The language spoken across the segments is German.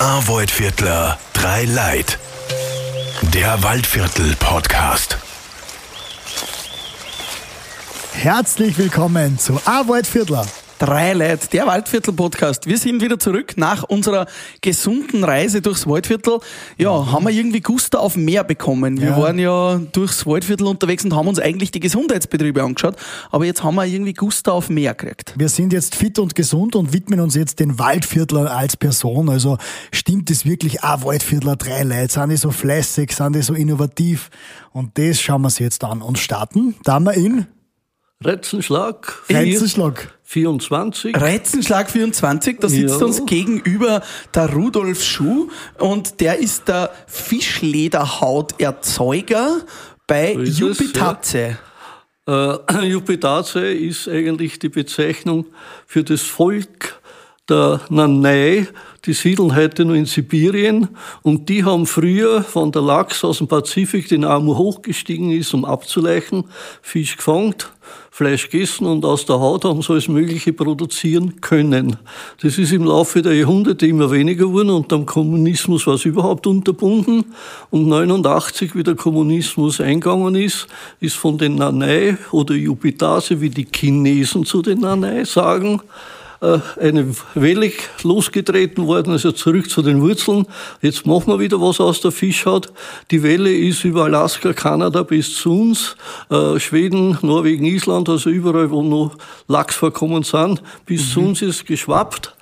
Arvoid-Viertler, drei Leid. Der Waldviertel-Podcast. Herzlich willkommen zu Arbeit Viertler. Drei Leute, der Waldviertel-Podcast. Wir sind wieder zurück nach unserer gesunden Reise durchs Waldviertel. Ja, haben wir irgendwie Guster auf mehr bekommen. Wir Ja. waren ja durchs Waldviertel unterwegs und haben uns eigentlich die Gesundheitsbetriebe angeschaut. Aber jetzt haben wir irgendwie Guster auf mehr gekriegt. Wir sind jetzt fit und gesund und widmen uns jetzt den Waldviertler als Person. Also stimmt es wirklich, ah, Waldviertler, drei Leute, sind die so fleißig, sind die so innovativ? Und das schauen wir uns jetzt an und starten. Da haben wir in Retzenschlag Reizenschlag. 24. Reizenschlag 24, da sitzt Ja. uns gegenüber der Rudolf Schuh und der ist der Fischlederhauterzeuger bei So Jupitaze. Äh, Jupitace ist eigentlich die Bezeichnung für das Volk der Nanai. Die siedeln heute nur in Sibirien und die haben früher, wenn der Lachs aus dem Pazifik den Amur hochgestiegen ist, um abzuleichen, Fisch gefangen, Fleisch gegessen und aus der Haut haben sie alles Mögliche produzieren können. Das ist im Laufe der Jahrhunderte immer weniger geworden und am Kommunismus war es überhaupt unterbunden. Und 89, wie der Kommunismus eingegangen ist, ist von den Nanai oder Jupitase, wie die Chinesen zu den Nanai sagen, eine Welle losgetreten worden, also zurück zu den Wurzeln. Jetzt machen wir wieder was aus der Fischhaut. Die Welle ist über Alaska, Kanada bis zu uns, äh, Schweden, Norwegen, Island, also überall, wo noch Lachsvorkommen sind, bis zu uns ist geschwappt.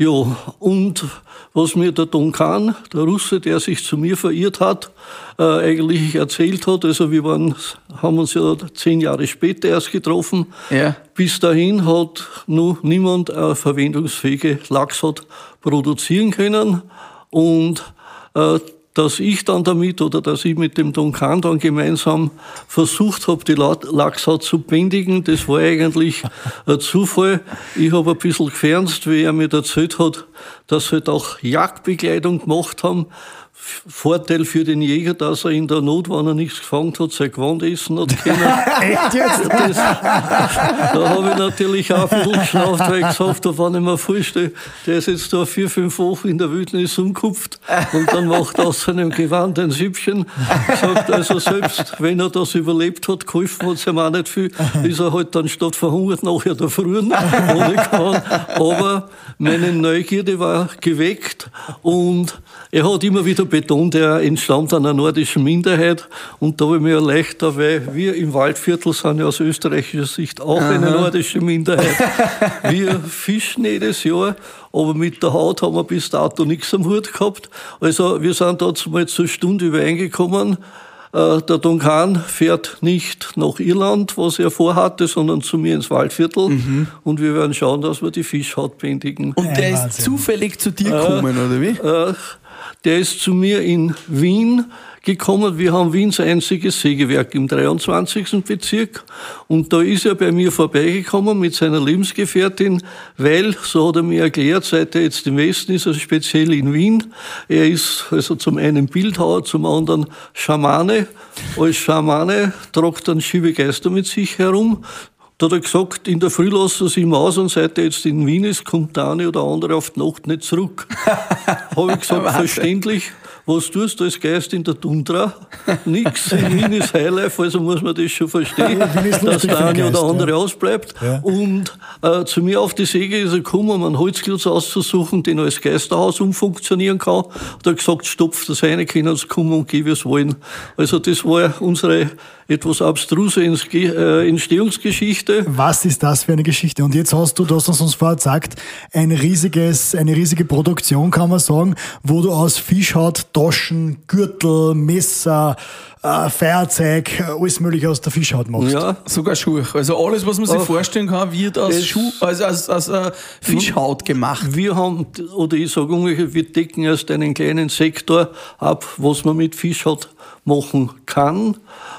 Ja, und was mir der Donkan, der Russe, der sich zu mir verirrt hat, äh, eigentlich erzählt hat, also wir waren, haben uns ja zehn Jahre später erst getroffen. Ja. Bis dahin hat noch niemand äh, verwendungsfähige Lachshaut produzieren können und äh, dass ich dann damit oder dass ich mit dem Donkan dann gemeinsam versucht habe, die La- Lachshaut zu bändigen, das war eigentlich ein Zufall. Ich habe ein bisschen gefernst, wie er mir erzählt hat, dass sie halt auch Jagdbekleidung gemacht haben. Vorteil für den Jäger, dass er in der Not, wenn er nichts gefangen hat, sein Gewand essen hat können. Echt jetzt? Das, da habe ich natürlich auch bisschen geschnauft, weil ich gesagt habe, wenn ich mir vorstelle, der ist jetzt da vier, fünf Wochen in der Wildnis umgekupft und dann macht er aus seinem Gewand ein Süppchen. Sagt also selbst, wenn er das überlebt hat, geholfen hat es ihm auch nicht viel, ist er halt dann statt verhungert nachher da frühen ohne Gewand. Aber meine Neugierde war geweckt und er hat immer wieder betont, er entstammt einer nordischen Minderheit und da habe ich mir erleichtert, weil wir im Waldviertel sind ja aus österreichischer Sicht auch eine nordische Minderheit. Wir fischen jedes Jahr, aber mit der Haut haben wir bis dato nichts am Hut gehabt. Also wir sind dort mal zur Stunde übereingekommen. Äh, Der Duncan fährt nicht nach Irland, was er vorhatte, sondern zu mir ins Waldviertel. Und wir werden schauen, dass wir die Fischhaut bändigen. Und der ist Wahnsinn. zufällig zu dir gekommen, oder wie? Äh, der ist zu mir in Wien gekommen. Wir haben Wiens einziges Sägewerk im 23. Bezirk. Und da ist er bei mir vorbeigekommen mit seiner Lebensgefährtin, weil, so hat er mir erklärt, seit er jetzt im Westen ist, also speziell in Wien. Er ist also zum einen Bildhauer, zum anderen Schamane. Als Schamane tragt dann schiebe Geister mit sich herum. Da hat er gesagt, in der Früh lassen sie ihn aus und seit er jetzt in Wien ist, kommt der eine oder andere auf die Nacht nicht zurück. Habe ich gesagt, verständlich. Was tust du als Geist in der Tundra? Nix. In Wien ist Highlife, also muss man das schon verstehen, dass der eine oder andere ja. ausbleibt. Ja. Und äh, zu mir auf die Säge ist er gekommen, um einen Holzklotz auszusuchen, den er als Geisterhaus umfunktionieren kann. Hat er gesagt, stopf das eine, können Sie kommen und gehen, wie es wollen. Also das war unsere etwas abstruse äh, Entstehungsgeschichte. Was ist das für eine Geschichte? Und jetzt hast du, du hast uns vorher gesagt, ein riesiges, eine riesige Produktion, kann man sagen, wo du aus Fischhaut Taschen, Gürtel, Messer, äh, Feuerzeug, alles mögliche aus der Fischhaut machst. Ja, Sogar Schuhe. Also alles, was man sich Ach, vorstellen kann, wird aus, Schuh, also aus, aus äh, Fischhaut gemacht. Wir haben, oder ich sage ungefähr, wir decken erst einen kleinen Sektor ab, was man mit Fischhaut machen kann.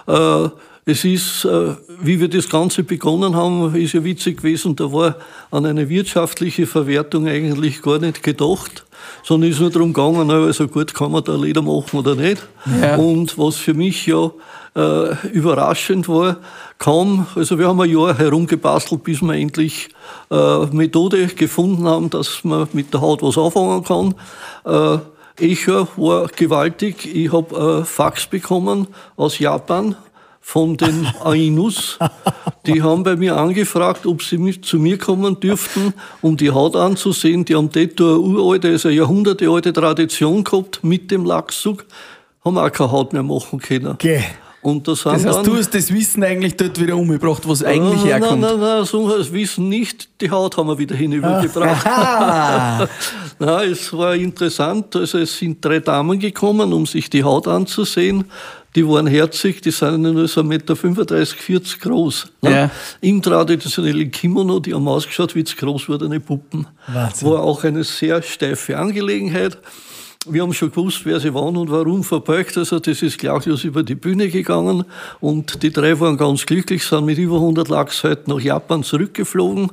Äh, es ist, äh, wie wir das Ganze begonnen haben, ist ja witzig gewesen, da war an eine wirtschaftliche Verwertung eigentlich gar nicht gedacht, sondern ist nur darum gegangen, also gut, kann man da Leder machen oder nicht. Ja. Und was für mich ja äh, überraschend war, kaum, also wir haben ein Jahr herumgebastelt, bis wir endlich äh, Methode gefunden haben, dass man mit der Haut was anfangen kann. Äh, Echo war gewaltig. Ich habe äh, Fax bekommen aus Japan von den Ainus. Die haben bei mir angefragt, ob sie zu mir kommen dürften, um die Haut anzusehen. Die haben dort eine uralte, also eine jahrhundertealte Tradition gehabt mit dem Lachszug. Haben auch keine Haut mehr machen können. Geh. Und das, sind Das heißt, dann, du hast das Wissen eigentlich dort wieder umgebracht, wo es eigentlich nein, herkommt. Nein, nein, nein, so das Wissen nicht. Die Haut haben wir wieder hinübergebracht. Na, es war interessant. Also es sind drei Damen gekommen, um sich die Haut anzusehen. Die waren herzig, die sind nur so 1,35 Meter, 40 groß. Ne? Ja. Im traditionellen Kimono, die haben ausgeschaut wie groß wurdene Puppen. Wahnsinn. War auch eine sehr steife Angelegenheit. Wir haben schon gewusst, wer sie waren und warum verbeugt. Also das ist klaglos über die Bühne gegangen und die drei waren ganz glücklich, sind mit über 100 Lachsseiten nach Japan zurückgeflogen.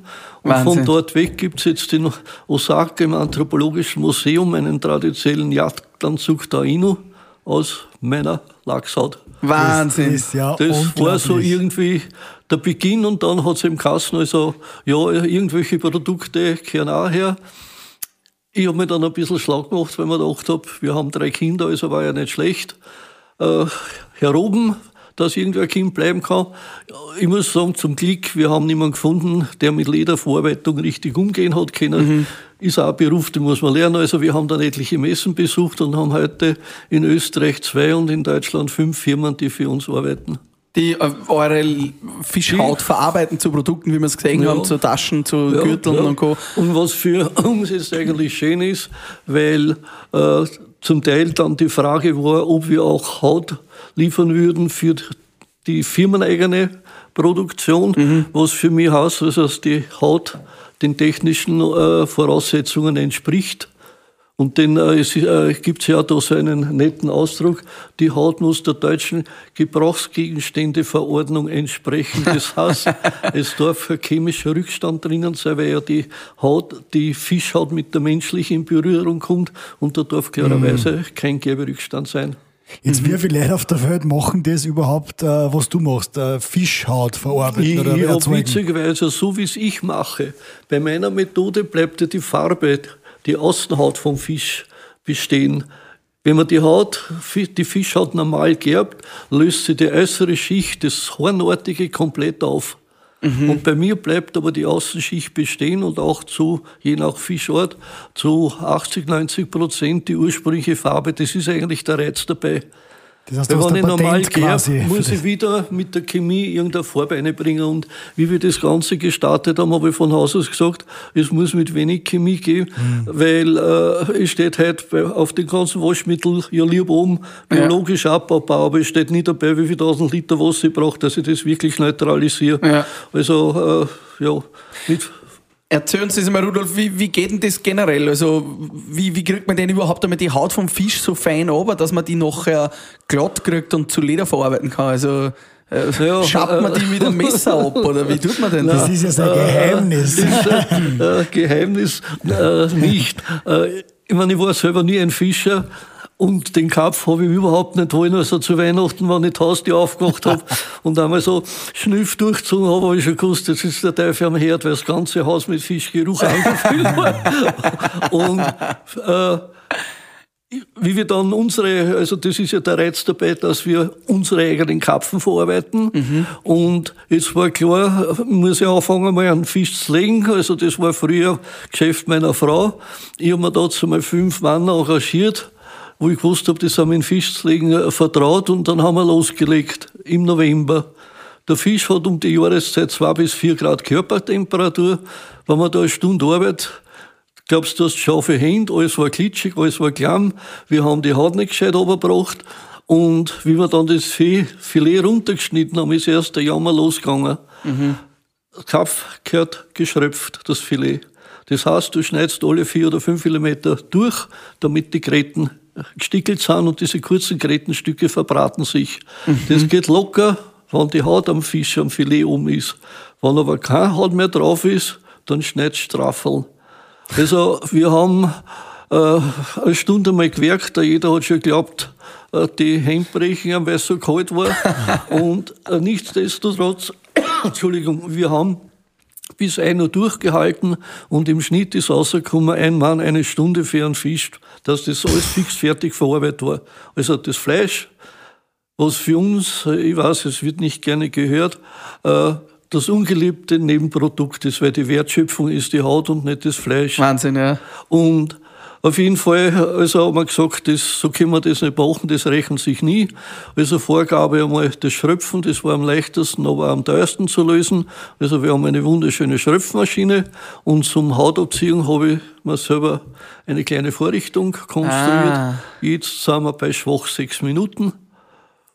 Und Wahnsinn. von dort weg gibt's jetzt in Osaka im Anthropologischen Museum einen traditionellen Jagdanzug der Ainu aus meiner Lachshaut. Wahnsinn. Das ja Das war so irgendwie der Beginn und dann hat's im Kassen also, ja, irgendwelche Produkte kehren auch her. Ich habe mir dann ein bisschen schlau gemacht, weil mir gedacht habe, wir haben drei Kinder, also war ja nicht schlecht. Äh, Herr Oben, dass irgendwer Kind bleiben kann. Ich muss sagen, zum Glück, wir haben niemanden gefunden, der mit Lederverarbeitung richtig umgehen hat können. Ist auch ein Beruf, den muss man lernen. Also wir haben dann etliche Messen besucht und haben heute in Österreich zwei und in Deutschland fünf Firmen, die für uns arbeiten. Die äh, eure Fischhaut verarbeiten zu Produkten, wie wir es gesehen Ja. haben, zu Taschen, zu Ja, Gürteln ja. und Co. Und was für uns jetzt eigentlich schön ist, weil äh, zum Teil dann die Frage war, ob wir auch Haut liefern würden für die firmeneigene Produktion, Mhm. was für mich heißt, also dass die Haut den technischen äh, Voraussetzungen entspricht. Und denn äh, es äh, gibt ja da so einen netten Ausdruck, die Haut muss der deutschen Gebrauchsgegenständeverordnung entsprechen. Das heißt, es darf ein chemischer Rückstand drinnen sein, weil ja die Haut, die Fischhaut mit der menschlichen in Berührung kommt und da darf klarerweise kein Gerberückstand sein. Jetzt, wie viele Leute auf der Welt machen das überhaupt, äh, was du machst? Äh, Fischhaut verarbeiten Ich, oder ich erzeugen? witzigerweise, so wie es ich mache, bei meiner Methode bleibt ja die Farbe, die Außenhaut vom Fisch bestehen. Wenn man die Haut, die Fischhaut normal gerbt, löst sie die äußere Schicht, das Hornartige, komplett auf. Und bei mir bleibt aber die Außenschicht bestehen und auch zu, je nach Fischart, zu 80, 90 Prozent die ursprüngliche Farbe. Das ist eigentlich der Reiz dabei. Das heißt, Weil wenn ich normal für muss ich wieder mit der Chemie irgendeine Farbe einbringen. Und wie wir das Ganze gestartet haben, habe ich von Haus aus gesagt, es muss mit wenig Chemie gehen, Mhm. weil äh, es steht halt auf den ganzen Waschmitteln ja lieb oben biologisch Abbaubau, aber es steht nie dabei, wie viel tausend Liter Wasser ich brauche, dass ich das wirklich neutralisiere. Ja. Also äh, ja, mit Erzählen Sie uns mal, Rudolf, wie, wie geht denn das generell? Also, wie, wie kriegt man denn überhaupt damit die Haut vom Fisch so fein runter, dass man die nachher glatt kriegt und zu Leder verarbeiten kann? Also, äh, Ja, schabt man die mit einem Messer ab oder wie tut man denn Das das? ist ja sein Geheimnis. äh, Geheimnis äh, nicht. Äh, ich meine, ich war selber nie ein Fischer und den Kopf habe ich überhaupt nicht wollen. Also zu Weihnachten, wenn ich die Haustür aufgemacht habe und einmal so schnüff durchgezogen habe, habe ich schon gewusst, jetzt ist der Teufel am Herd, weil das ganze Haus mit Fischgeruch angefüllt war. Und äh, wie wir dann unsere, also das ist ja der Reiz dabei, dass wir unsere eigenen Kapfen verarbeiten. Und jetzt war klar, ich muss ja anfangen, mal einen Fisch zu legen. Also das war früher Geschäft meiner Frau. Ich habe mir dazu mal fünf Mann engagiert, wo ich gewusst habe, die sind mit dem Fisch zu legen äh, vertraut. Und dann haben wir losgelegt im November. Der Fisch hat um die Jahreszeit zwei bis vier Grad Körpertemperatur. Wenn man da eine Stunde arbeitet, Glaubst du, hast scharfe Hände, alles war klitschig, alles war klamm. Wir haben die Haut nicht gescheit runtergebracht. Und wie wir dann das Filet runtergeschnitten haben, ist erst der Jammer losgegangen. Der Kopf gehört geschröpft, das Filet. Das heißt, du schneidest alle vier oder fünf Millimeter durch, damit die Gräten gestickelt sind und diese kurzen Grätenstücke verbraten sich. Das geht locker wenn die Haut am Fisch, am Filet um ist. Wenn aber keine Haut mehr drauf ist, dann schneidet straffeln. Also wir haben äh, eine Stunde mal gewerkt, jeder hat schon geglaubt, äh, die Hände brechen, weil es so kalt war. Und äh, nichtsdestotrotz, Entschuldigung, wir haben bis ein Uhr durchgehalten und im Schnitt ist rausgekommen, ein Mann eine Stunde für einen Fisch, dass das alles fix fertig verarbeitet war. Also das Fleisch, was für uns, ich weiß, es wird nicht gerne gehört, äh, das ungeliebte Nebenprodukt ist, weil die Wertschöpfung ist die Haut und nicht das Fleisch. Wahnsinn, ja. Und auf jeden Fall, also haben wir gesagt, das, so können wir das nicht machen, das rechnet sich nie. Also Vorgabe einmal das Schröpfen, das war am leichtesten, aber am teuersten zu lösen. Also wir haben eine wunderschöne Schröpfmaschine und zum Hautabziehen habe ich mir selber eine kleine Vorrichtung konstruiert. Ah. Jetzt sind wir bei schwach sechs Minuten,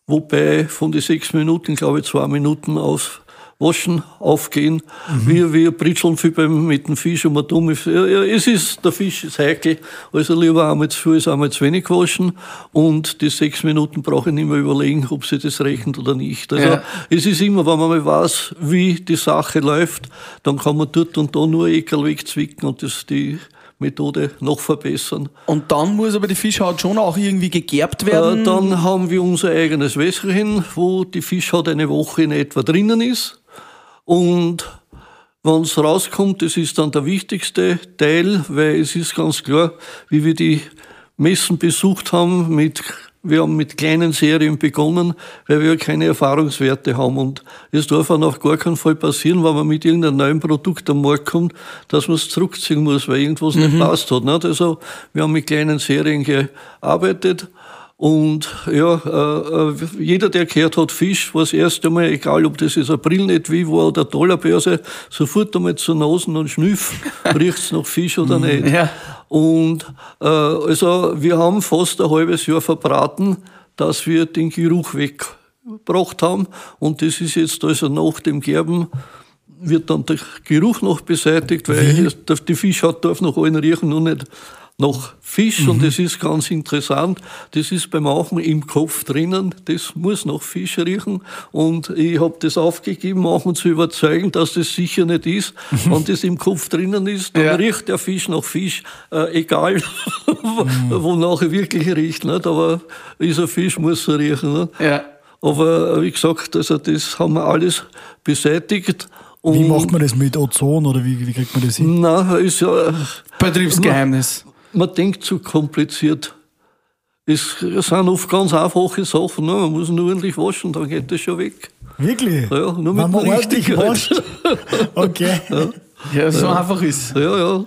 wobei von den sechs Minuten, glaube ich, zwei Minuten aus Waschen aufgehen. Mhm. Wir, wir britzeln viel beim, mit dem Fisch und man dumm. Ja, ja, es ist, der Fisch ist heikel. Also lieber einmal zu viel als einmal zu wenig waschen. Und die sechs Minuten brauche ich nicht mehr überlegen, ob sie das rechnet oder nicht. Also Ja. es ist immer, wenn man mal weiß, wie die Sache läuft, dann kann man dort und da nur Ekel wegzwicken und das, die Methode noch verbessern. Und dann muss aber die Fischhaut schon auch irgendwie gegerbt werden. Äh, dann haben wir unser eigenes Wässerchen, wo die Fischhaut eine Woche in etwa drinnen ist. Und wenn es rauskommt, das ist dann der wichtigste Teil, weil es ist ganz klar, wie wir die Messen besucht haben, mit, wir haben mit kleinen Serien begonnen, weil wir ja keine Erfahrungswerte haben. Und es darf auch auf gar keinen Fall passieren, wenn man mit irgendeinem neuen Produkt am Markt kommt, dass man es zurückziehen muss, weil irgendwas nicht passt hat. Nicht? Also wir haben mit kleinen Serien gearbeitet. Und ja, äh, äh, jeder, der gehört hat, Fisch, war das erste Mal, egal ob das jetzt ein Brillenetui war oder eine Dollerbörse, sofort einmal zur Nasen und Schnüff, riecht's nach Fisch oder nicht. ja. Und äh, also wir haben fast ein halbes Jahr verbraten, dass wir den Geruch weggebracht haben. Und das ist jetzt also nach dem Gerben wird dann der Geruch noch beseitigt, weil der- die Fischhaut darf noch allen riechen, nur nicht nach Fisch. Und das ist ganz interessant. Das ist beim Machen im Kopf drinnen. Das muss nach Fisch riechen. Und ich habe das aufgegeben, machen zu überzeugen, dass das sicher nicht ist. Wenn das im Kopf drinnen ist, dann Ja. riecht der Fisch nach Fisch, äh, egal wonach er wirklich riecht. Nicht? Aber ist ein Fisch, muss er riechen. Nicht? Ja. Aber äh, wie gesagt, also das haben wir alles beseitigt. Und Wie macht man das mit Ozon oder wie, wie kriegt man das hin? Na, ist ja, Betriebsgeheimnis. Man denkt zu kompliziert. Es sind oft ganz einfache Sachen. Ne? Man muss nur ordentlich waschen, dann geht das schon weg. Wirklich? Ja, nur mit Wenn man ordentlich Richtigen. wascht? Okay. Ja, so einfach ist. Ja, ja.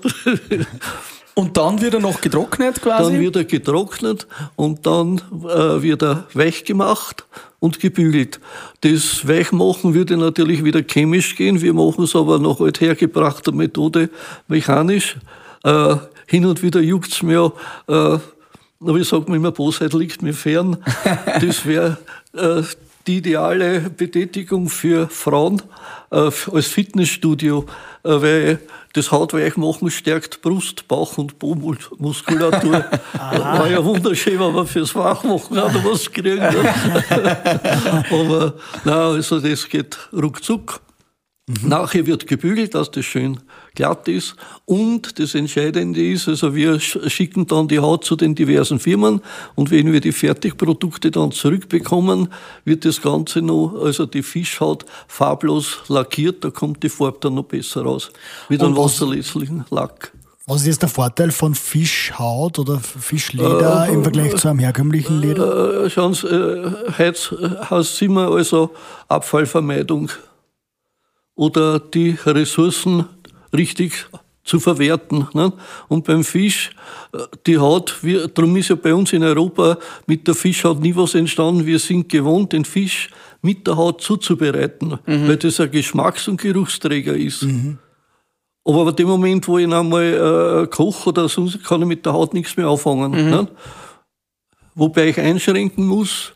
Und dann wird er noch getrocknet quasi. Dann wird er getrocknet und dann äh, wird er weich gemacht und gebügelt. Das Weichmachen würde natürlich wieder chemisch gehen. Wir machen es aber nach althergebrachter Methode mechanisch. Äh, hin und wieder juckt's mir, äh, aber ich sage mir immer, Bosheit liegt mir fern. Das wäre äh, die ideale Betätigung für Frauen äh, als Fitnessstudio, äh, weil das Hautweichmachen stärkt Brust, Bauch und Po-Muskulatur. War ja wunderschön, wenn man fürs Wachmachen auch noch was kriegen. Ne? Aber na, also das geht ruckzuck. Nachher wird gebügelt, dass das schön glatt ist. Und das Entscheidende ist, also wir sch- schicken dann die Haut zu den diversen Firmen und wenn wir die Fertigprodukte dann zurückbekommen, wird das Ganze noch, also die Fischhaut farblos lackiert, da kommt die Farbe dann noch besser raus. Mit einem wasserlöslichen Lack. Was ist jetzt der Vorteil von Fischhaut oder Fischleder im Vergleich zu einem herkömmlichen Leder? Äh, schauen Sie, äh, heute heißt immer also Abfallvermeidung oder die Ressourcen richtig zu verwerten. Ne? Und beim Fisch, äh, die Haut, wir, darum ist ja bei uns in Europa mit der Fischhaut nie was entstanden. Wir sind gewohnt, den Fisch mit der Haut zuzubereiten, weil das ein Geschmacks- und Geruchsträger ist. Aber bei dem Moment, wo ich einmal äh, koche oder sonst, kann ich mit der Haut nichts mehr anfangen. Ne? Wobei ich einschränken muss,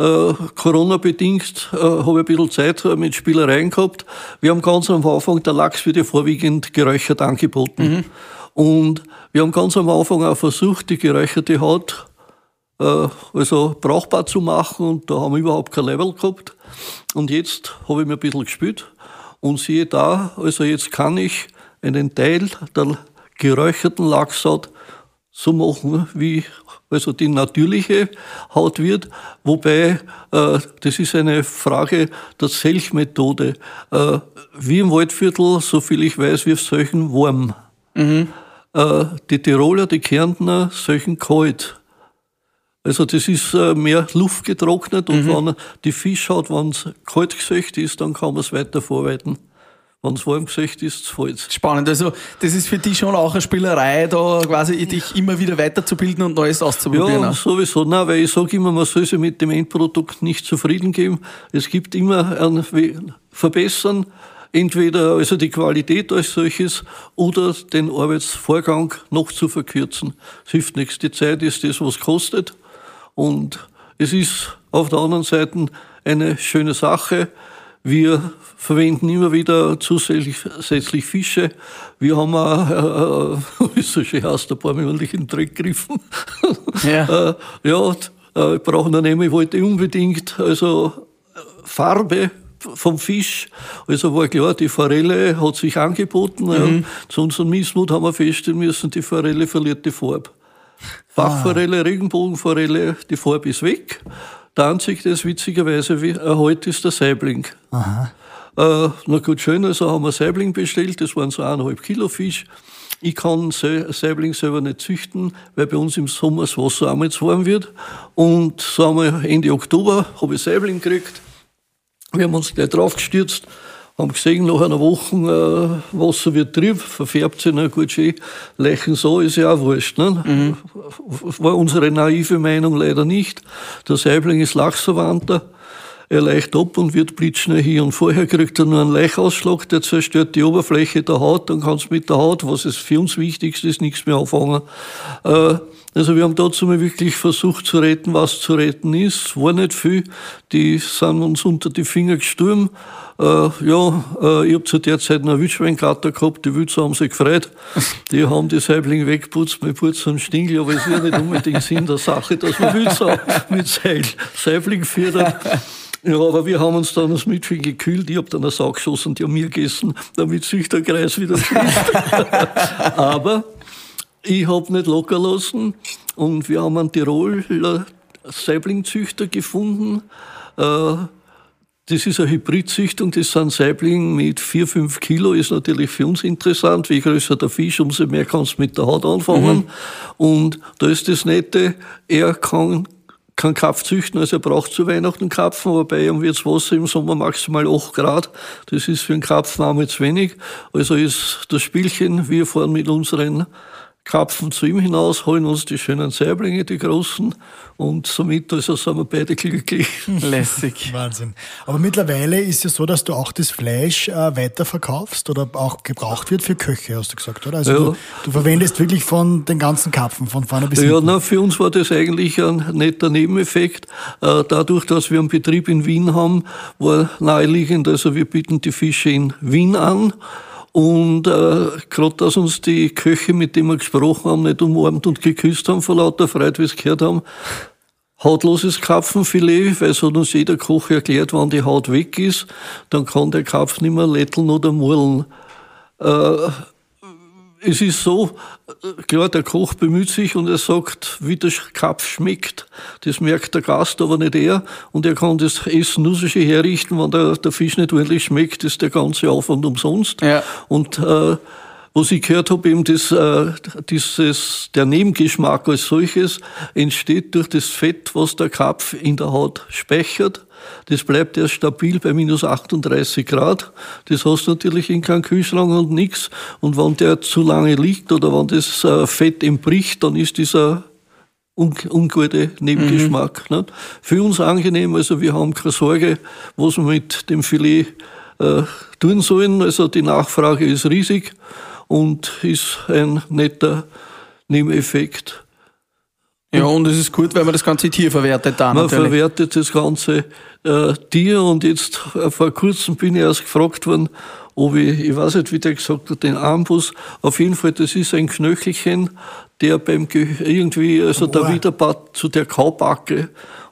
äh, Corona-bedingt äh, habe ich ein bisschen Zeit äh, mit Spielereien gehabt. Wir haben ganz am Anfang, der Lachs wird ja vorwiegend geräuchert angeboten. Und wir haben ganz am Anfang auch versucht, die geräucherte Haut äh, also brauchbar zu machen und da haben wir überhaupt kein Level gehabt. Und jetzt habe ich mir ein bisschen gespielt und siehe da, also jetzt kann ich einen Teil der geräucherten Lachshaut so machen, wie also die natürliche Haut wird, wobei äh, das ist eine Frage der Selchmethode. Äh, wie im Waldviertel, soviel ich weiß, wir solchen warm. Mhm. Äh, die Tiroler, die Kärntner solchen kalt. Also das ist äh, mehr luftgetrocknet und mhm. wenn die Fischhaut, wenn es kalt gesöcht ist, dann kann man es weiter verarbeiten. Wenn es warm gesöcht ist, fällt. Spannend. Also, das ist für dich schon auch eine Spielerei, da quasi dich immer wieder weiterzubilden und Neues auszuprobieren. Ja, sowieso. Nein, weil ich sage immer, man soll sich mit dem Endprodukt nicht zufrieden geben. Es gibt immer ein Verbessern. Entweder also die Qualität als solches oder den Arbeitsvorgang noch zu verkürzen. Es hilft nichts. Die Zeit ist das, was kostet. Und es ist auf der anderen Seite eine schöne Sache. Wir verwenden immer wieder zusätzlich Fische. Wir haben auch, äh, wie so schön heißt, ein paar Monate in den Dreck gegriffen. Ja, äh, ja äh, brauchen dann eben, ich wollte unbedingt also Farbe vom Fisch. Also war klar, die Forelle hat sich angeboten. Mhm. Ja. Zu unserem Missmut haben wir feststellen müssen, die Forelle verliert die Farbe. Bachforelle, Regenbogenforelle, die Farbe ist weg. Der einzige, der es witzigerweise erhält, ist der Saibling. Aha. Äh, na gut, schön, also haben wir Saibling bestellt, das waren so eineinhalb Kilo Fisch. Ich kann Saibling selber nicht züchten, weil bei uns im Sommer das Wasser einmal zu warm wird. Und so wir Ende Oktober habe ich Saibling gekriegt. Wir haben uns gleich draufgestürzt haben gesehen, nach einer Woche äh, Wasser wird trüb, verfärbt sich, na gut, schön, Leichen so, ist ja auch wurscht. Ne? Mhm. War unsere naive Meinung leider nicht. Der Saibling ist Lachsverwandter. Er leicht ab und wird blitzschnell hier. Und vorher kriegt er nur einen Leichausschlag, der zerstört die Oberfläche der Haut. Dann kannst du mit der Haut, was es für uns wichtigste ist, nichts mehr anfangen. Äh, also wir haben dazu mal wirklich versucht zu retten, was zu retten ist. War nicht viel. Die sind uns unter die Finger gestorben. Äh, ja, äh, ich habe zu der Zeit noch Wildschweinkater gehabt, die Wildser haben sich gefreut. Die haben die Saiblinge weggeputzt mit Putz und Stingel, aber es ist ja nicht unbedingt Sinn der Sache, dass man Wildser mit Seil, Saibling füttert. Ja, aber wir haben uns dann das Mittelchen gekühlt. Ich habe dann eine Sau geschossen, die haben mir gegessen, damit sich der Kreis wieder schließt. aber ich habe nicht locker lassen und wir haben einen Tiroler Saiblingzüchter gefunden. Äh, das ist eine Hybridzüchtung, das sind Saiblinge mit 4, 5 Kilo, ist natürlich für uns interessant. Je größer der Fisch, umso mehr kannst du mit der Haut anfangen. Mhm. Und da ist das Nette, er kann kann Kapf züchten, also er braucht zu Weihnachten Kapfen, wobei ihm wird das Wasser im Sommer maximal 8 Grad. Das ist für einen Kapfen auch zu wenig. Also ist das Spielchen, wir fahren mit unseren Kapfen zu ihm hinaus, holen uns die schönen Saiblinge, die großen, und somit also sind wir beide glücklich. Lässig. Wahnsinn. Aber mittlerweile ist es so, dass du auch das Fleisch äh, weiterverkaufst oder auch gebraucht wird für Köche, hast du gesagt, oder? Also ja. du, du, verwendest wirklich von den ganzen Kapfen, von vorne bis hinten. Ja, na, für uns war das eigentlich ein netter Nebeneffekt. Äh, dadurch, dass wir einen Betrieb in Wien haben, war naheliegend, also wir bieten die Fische in Wien an. Und äh, gerade, dass uns die Köche, mit denen wir gesprochen haben, nicht umarmt und geküsst haben vor lauter Freude, wie sie gehört haben, hautloses Karpfenfilet, weil es hat uns jeder Koch erklärt, wenn die Haut weg ist, dann kann der Karpfen nicht mehr lätteln oder murlen. Äh, es ist so, klar, der Koch bemüht sich und er sagt, wie der Kapf schmeckt. Das merkt der Gast, aber nicht er. Und er kann das Essen nur so schön herrichten, wenn der, der Fisch nicht ordentlich schmeckt, ist der ganze Aufwand umsonst. Ja. Und äh, was ich gehört habe, eben das, äh, dieses, der Nebengeschmack als solches entsteht durch das Fett, was der Kapf in der Haut speichert. Das bleibt erst stabil bei minus 38 Grad. Das hast du natürlich in keinem Kühlschrank und nichts. Und wenn der zu lange liegt oder wenn das äh, Fett entbricht, dann ist dieser un ungute Nebengeschmack. Mhm. Für uns angenehm, also wir haben keine Sorge, was wir mit dem Filet äh, tun sollen. Also die Nachfrage ist riesig und ist ein netter Nebeneffekt. Ja, und es ist gut, weil man das ganze Tier verwertet da Man natürlich. verwertet das ganze äh, Tier und jetzt äh, vor kurzem bin ich erst gefragt worden, ob ich, ich weiß nicht, wie der gesagt hat, den Armbus, auf jeden Fall, das ist ein Knöchelchen, der beim Ge irgendwie, also der Ohr. Widerpart zu der Kaubacke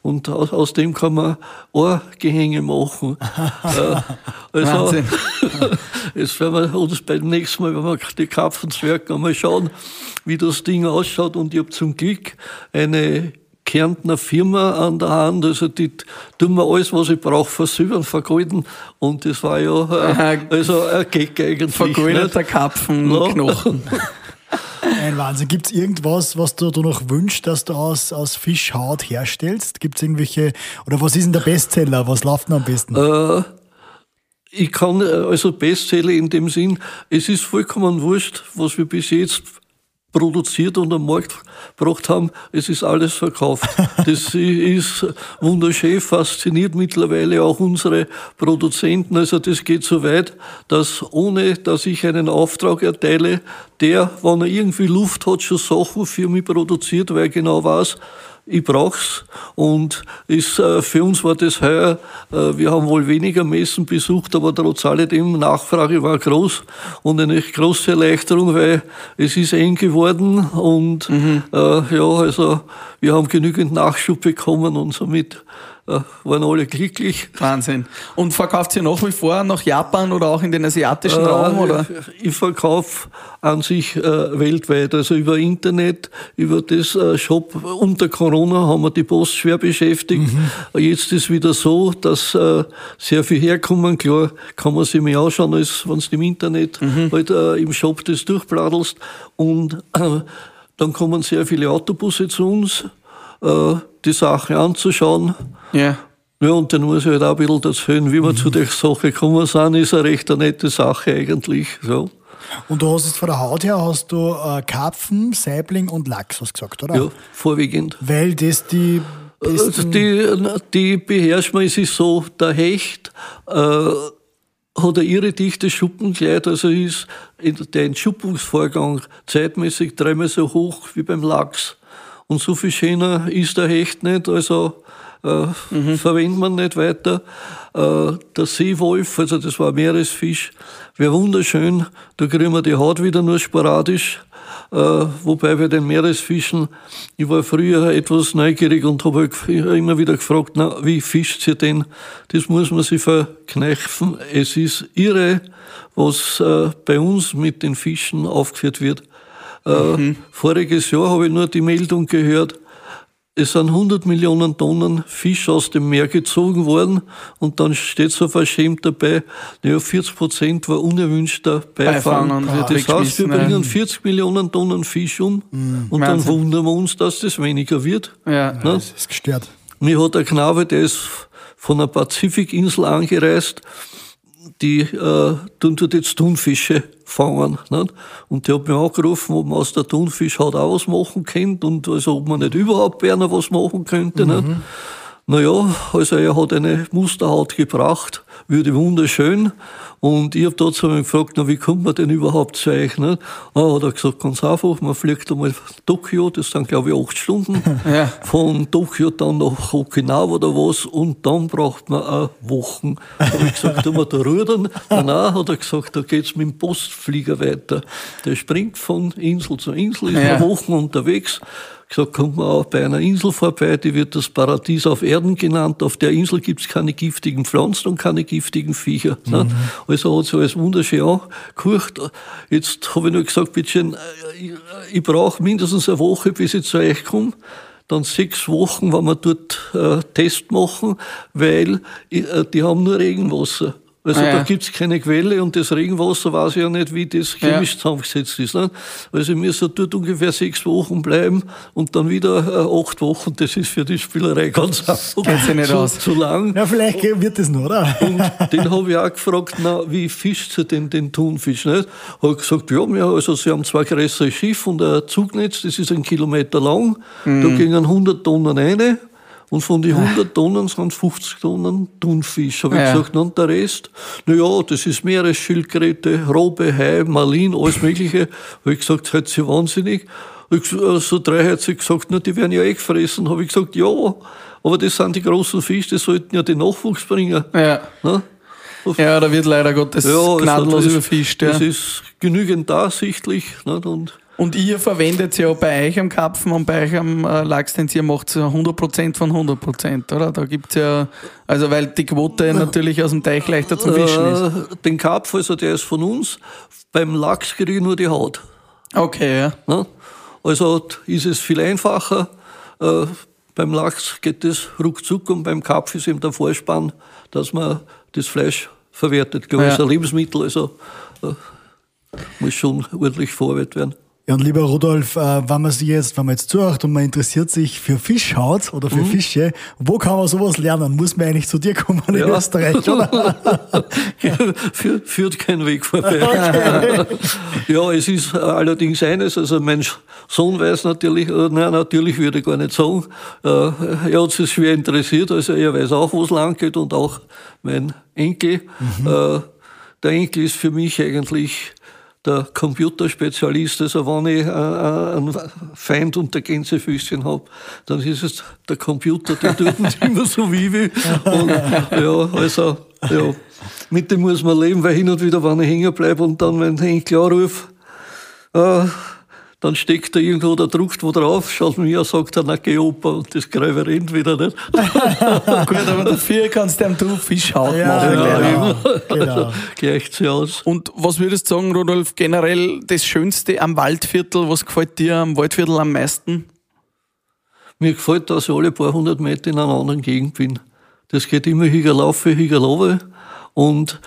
und aus, aus dem kann man Ohrgehänge machen. äh, also. Jetzt werden wir uns beim nächsten Mal, wenn wir die Kapfenswerke einmal schauen, wie das Ding ausschaut. Und ich habe zum Glück eine Kärntner Firma an der Hand, also die tun mir alles, was ich brauche, versüben, vergolden. Und das war ja äh, also ein Gag eigentlich. Vergoldeter Karpfen, Ja. Knochen. Ein Wahnsinn. Gibt es irgendwas, was du, du noch wünschst, dass du aus, aus Fischhaut herstellst? Gibt es irgendwelche, oder was ist denn der Bestseller? Was läuft denn am besten? Äh, ich kann äh, also Bestseller in dem Sinn, es ist vollkommen wurscht, was wir bis jetzt produziert und am Markt gebracht haben, es ist alles verkauft. Das ist wunderschön, fasziniert mittlerweile auch unsere Produzenten. Also das geht so weit, dass ohne, dass ich einen Auftrag erteile, der, wenn er irgendwie Luft hat, schon Sachen für mich produziert, weil genau weiß, ich brauch's. Und ist, äh, für uns war das heuer, äh, wir haben wohl weniger Messen besucht, aber trotz alledem Nachfrage war groß und eine große Erleichterung, weil es ist eng geworden und äh, ja, also wir haben genügend Nachschub bekommen und somit waren alle glücklich. Wahnsinn. Und verkauft ihr nach wie vor nach Japan oder auch in den asiatischen Raum? Oder? Äh, Ich verkaufe an sich äh, weltweit, also über Internet, über das äh, Shop. Unter Corona haben wir die Post schwer beschäftigt. Jetzt ist wieder so, dass äh, sehr viel herkommen. Klar kann man sich mehr anschauen, als wenn du im Internet halt, äh, im Shop das durchbladelst. Und äh, dann kommen sehr viele Autobusse zu uns, äh, die Sache anzuschauen. Ja. Ja, und dann muss ich halt auch ein bisschen erzählen, wie wir zu der Sache gekommen sind, ist eine recht eine nette Sache eigentlich. So. Und du hast jetzt von der Haut her hast du äh, Karpfen, Saibling und Lachs, hast du gesagt, oder? Ja, vorwiegend. Weil das die besten... die, die beherrscht man, es ist so, der Hecht äh, hat eine irre dichte Schuppenkleid, also ist der Entschuppungsvorgang zeitmäßig dreimal so hoch wie beim Lachs. Und so viel schöner ist der Hecht nicht, also äh, verwendet man nicht weiter. Äh, der Seewolf, also das war Meeresfisch, wäre wunderschön, da kriegen wir die Haut wieder nur sporadisch. Äh, wobei bei den Meeresfischen, ich war früher etwas neugierig und habe halt immer wieder gefragt, na, wie fischt sie denn? Das muss man sich verkneifen. Es ist irre, was äh, bei uns mit den Fischen aufgeführt wird. Äh, Voriges Jahr habe ich nur die Meldung gehört, es sind 100 Millionen Tonnen Fisch aus dem Meer gezogen worden und dann steht so verschämt dabei, naja, 40 Prozent war unerwünschter Beifang. Beifang und wird das heißt, wir ja. bringen 40 Millionen Tonnen Fisch um und dann Wahnsinn. wundern wir uns, dass das weniger wird. Ja. Ne? Das ist gestört. Mir hat ein Knabe, der ist von einer Pazifikinsel angereist, die äh, tun dort jetzt Thunfische fangen. Nicht? Und der hat mich angerufen, ob man aus der Thunfischhaut auch was machen könnte und also ob man nicht überhaupt gerne was machen könnte. Nicht? Naja, also er hat eine Musterhaut gebracht, würde wunderschön. Und ich habe dazu gefragt, na, wie kommt man denn überhaupt zu euch? Nicht? Ah, hat er gesagt, ganz einfach, man fliegt einmal nach Tokio, das sind glaube ich acht Stunden. Ja. Von Tokio dann nach Okinawa oder was und dann braucht man auch Wochen. Habe ich gesagt, tun wir da rudern? Nein, hat er gesagt, da geht's mit dem Postflieger weiter. Der springt von Insel zu Insel, ist Ja. eine Wochen unterwegs. Gesagt, kommt man auch bei einer Insel vorbei, die wird das Paradies auf Erden genannt. Auf der Insel gibt's keine giftigen Pflanzen und keine giftigen Viecher. Ne? Also hat sich alles wunderschön angekocht. Jetzt habe ich nur gesagt, bitte schön, äh, ich, ich brauche mindestens eine Woche, bis ich zu euch komme dann sechs Wochen, wenn wir dort äh, Test machen, weil äh, die haben nur Regenwasser. Also Ah, ja. da gibt's keine Quelle und das Regenwasser weiß ich ja nicht, wie das chemisch Ja. zusammengesetzt ist. Ne? Also wir müssen dort ungefähr sechs Wochen bleiben und dann wieder äh, acht Wochen. Das ist für die Spielerei ganz einfach nicht zu, aus. zu lang. Ja, vielleicht wird das noch, oder? Und den habe ich auch gefragt, na, wie fischt sie denn den Thunfisch? Nicht? Hat gesagt, ja, wir, also sie haben zwei größere Schiffe und ein Zugnetz, das ist ein Kilometer lang, da gingen 100 Tonnen rein Und von den 100 Tonnen sind 50 Tonnen Thunfisch. Habe ich Ja. gesagt, na, und der Rest? Na ja, das ist Meeresschildkröte, Robbe, Hai, Marlin, alles Mögliche. Habe ich gesagt, seid ihr wahnsinnig? Äh, So drei hat sie gesagt, na, die werden ja eh gefressen. Habe ich gesagt, ja, aber das sind die großen Fische, die sollten ja den Nachwuchs bringen. Ja. Ne? ja, da wird leider Gottes also gnadenlos das- überfischt. Ja. Das ist genügend da, sichtlich. Nicht? Und Und ihr verwendet ja bei euch am Karpfen und bei euch am äh, Lachs, den ihr macht, so 100% von 100%, oder? Da gibt's ja, also weil die Quote natürlich aus dem Teich leichter zu fischen ist. äh, den Karpf, also der ist von uns. Beim Lachs kriege ich nur die Haut. Okay, ja. Ne? Also ist es viel einfacher. Äh, beim Lachs geht es ruckzuck und beim Karpf ist eben der Vorspann, dass man das Fleisch verwertet. Gell? Ja. Also ein Lebensmittel, also äh, muss schon ordentlich verarbeitet werden. Ja, und lieber Rudolf, äh, wenn man sich jetzt, wenn man jetzt zuhört und man interessiert sich für Fischhaut oder Mhm. für Fische, wo kann man sowas lernen? Muss man eigentlich zu dir kommen in Ja. Österreich, oder? Führ, führt kein Weg vorbei. ja, es ist allerdings eines, also mein Sohn weiß natürlich, äh, nein, natürlich würde ich gar nicht sagen, äh, er hat sich schwer interessiert, also er weiß auch, wo es lang geht und auch mein Enkel. Äh, der Enkel ist für mich eigentlich der Computerspezialist, also wenn ich äh, äh, einen Feind unter Gänsefüßchen habe, dann ist es der Computer, der tut nicht immer so wie will. Und, ja, also, ja, mit dem muss man leben, weil hin und wieder, wenn ich hängen bleibe und dann, wenn ich klar rufe, äh, dann steckt er irgendwo, der druckt wo drauf, schaut mir an, sagt er, na geh Opa, und das Gräber rennt wieder nicht. Gut, aber dafür kannst du einem du Fischhaut Ja, machen. genau. gleich. genau. Gleicht sie aus. Und was würdest du sagen, Rudolf, generell das Schönste am Waldviertel, was gefällt dir am Waldviertel am meisten? Mir gefällt, dass ich alle paar hundert Meter in einer anderen Gegend bin. Das geht immer Hügerlaufe, Hügerlaufe. Und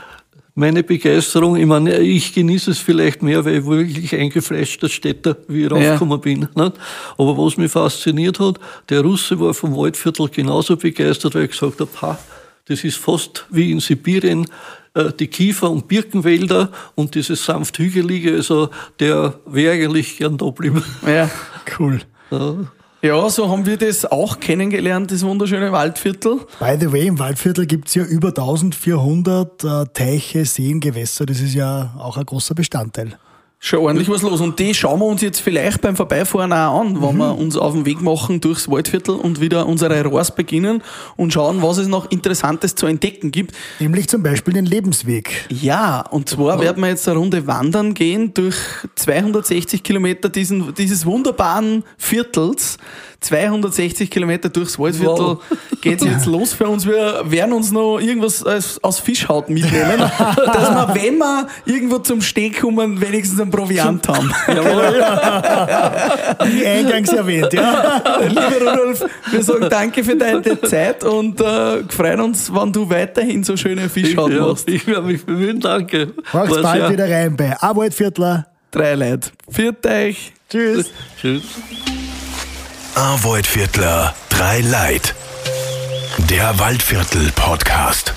meine Begeisterung, ich meine, ich genieße es vielleicht mehr, weil ich wirklich eingefleischter Städter, wie ich Ja. raufgekommen bin. Nicht? Aber was mich fasziniert hat, der Russe war vom Waldviertel genauso begeistert, weil ich gesagt habe, ha, das ist fast wie in Sibirien, äh, die Kiefer- und Birkenwälder und dieses sanft Hügelige, also der wäre eigentlich gern da geblieben. Ja. Cool. Ja, so haben wir das auch kennengelernt, das wunderschöne Waldviertel. By the way, im Waldviertel gibt's ja über 1400 äh, Teiche, Seen, Gewässer. Das ist ja auch ein großer Bestandteil. Schon ordentlich was los. Und die schauen wir uns jetzt vielleicht beim Vorbeifahren auch an, wenn Mhm. wir uns auf den Weg machen durchs Waldviertel und wieder unsere Rohrs beginnen und schauen, was es noch Interessantes zu entdecken gibt. Nämlich zum Beispiel den Lebensweg. Ja, und zwar werden wir jetzt eine Runde wandern gehen durch 260 Kilometer diesen, dieses wunderbaren Viertels. 260 Kilometer durchs Waldviertel Wow. geht's jetzt los für uns. Wir werden uns noch irgendwas aus, aus Fischhaut mitnehmen, dass wir, wenn wir irgendwo zum Steh kommen, wenigstens einen Proviant haben. Wie eingangs erwähnt, ja. Lieber Rudolf, wir sagen danke für deine Zeit und äh, freuen uns, wenn du weiterhin so schöne Fischhaut ja, machst. ich werde mich bemühen, danke. Macht's War's bald ja. wieder rein bei A Waldviertler. Drei Leute. Viert euch. Tschüss. Tschüss. Arvoid Viertler, drei Leid. Der Waldviertel Podcast.